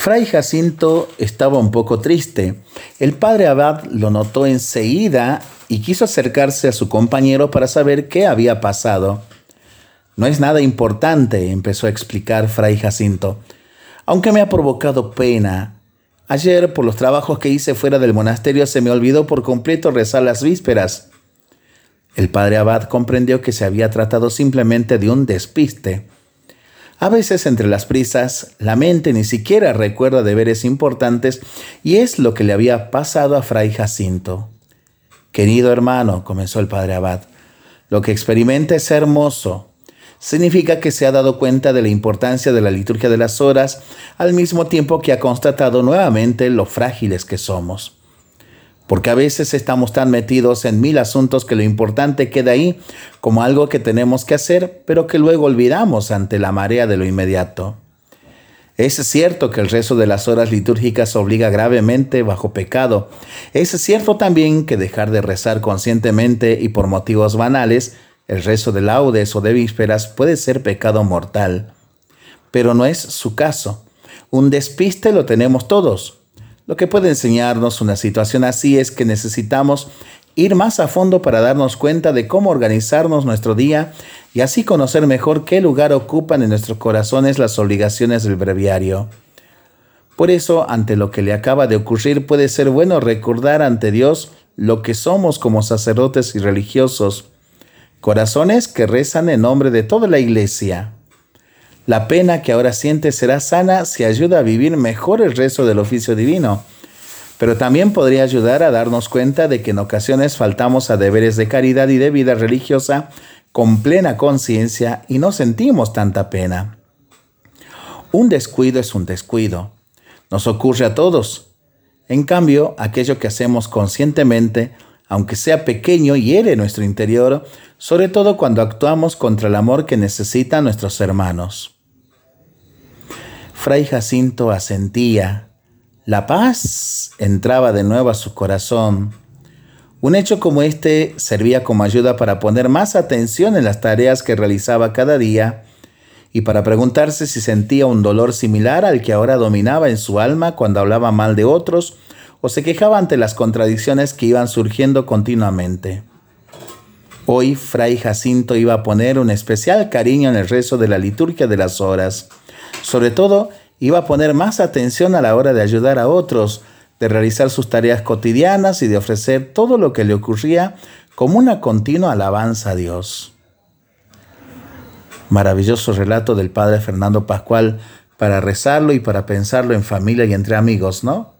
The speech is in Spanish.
Fray Jacinto estaba un poco triste. El padre Abad lo notó enseguida y quiso acercarse a su compañero para saber qué había pasado. No es nada importante, empezó a explicar Fray Jacinto, aunque me ha provocado pena. Ayer, por los trabajos que hice fuera del monasterio, se me olvidó por completo rezar las vísperas. El padre Abad comprendió que se había tratado simplemente de un despiste. A veces entre las prisas, la mente ni siquiera recuerda deberes importantes y es lo que le había pasado a Fray Jacinto. Querido hermano, comenzó el padre Abad, lo que experimenta es hermoso. Significa que se ha dado cuenta de la importancia de la liturgia de las horas al mismo tiempo que ha constatado nuevamente lo frágiles que somos porque a veces estamos tan metidos en mil asuntos que lo importante queda ahí como algo que tenemos que hacer, pero que luego olvidamos ante la marea de lo inmediato. Es cierto que el rezo de las horas litúrgicas obliga gravemente bajo pecado. Es cierto también que dejar de rezar conscientemente y por motivos banales, el rezo de laudes o de vísperas puede ser pecado mortal. Pero no es su caso. Un despiste lo tenemos todos. Lo que puede enseñarnos una situación así es que necesitamos ir más a fondo para darnos cuenta de cómo organizarnos nuestro día y así conocer mejor qué lugar ocupan en nuestros corazones las obligaciones del breviario. Por eso, ante lo que le acaba de ocurrir, puede ser bueno recordar ante Dios lo que somos como sacerdotes y religiosos, corazones que rezan en nombre de toda la iglesia. La pena que ahora siente será sana si ayuda a vivir mejor el resto del oficio divino. Pero también podría ayudar a darnos cuenta de que en ocasiones faltamos a deberes de caridad y de vida religiosa con plena conciencia y no sentimos tanta pena. Un descuido es un descuido. Nos ocurre a todos. En cambio, aquello que hacemos conscientemente, aunque sea pequeño, hiere nuestro interior, sobre todo cuando actuamos contra el amor que necesitan nuestros hermanos. Fray Jacinto asentía. La paz entraba de nuevo a su corazón. Un hecho como este servía como ayuda para poner más atención en las tareas que realizaba cada día y para preguntarse si sentía un dolor similar al que ahora dominaba en su alma cuando hablaba mal de otros o se quejaba ante las contradicciones que iban surgiendo continuamente. Hoy Fray Jacinto iba a poner un especial cariño en el rezo de la liturgia de las horas sobre todo, iba a poner más atención a la hora de ayudar a otros, de realizar sus tareas cotidianas y de ofrecer todo lo que le ocurría como una continua alabanza a Dios. Maravilloso relato del padre Fernando Pascual para rezarlo y para pensarlo en familia y entre amigos, ¿no?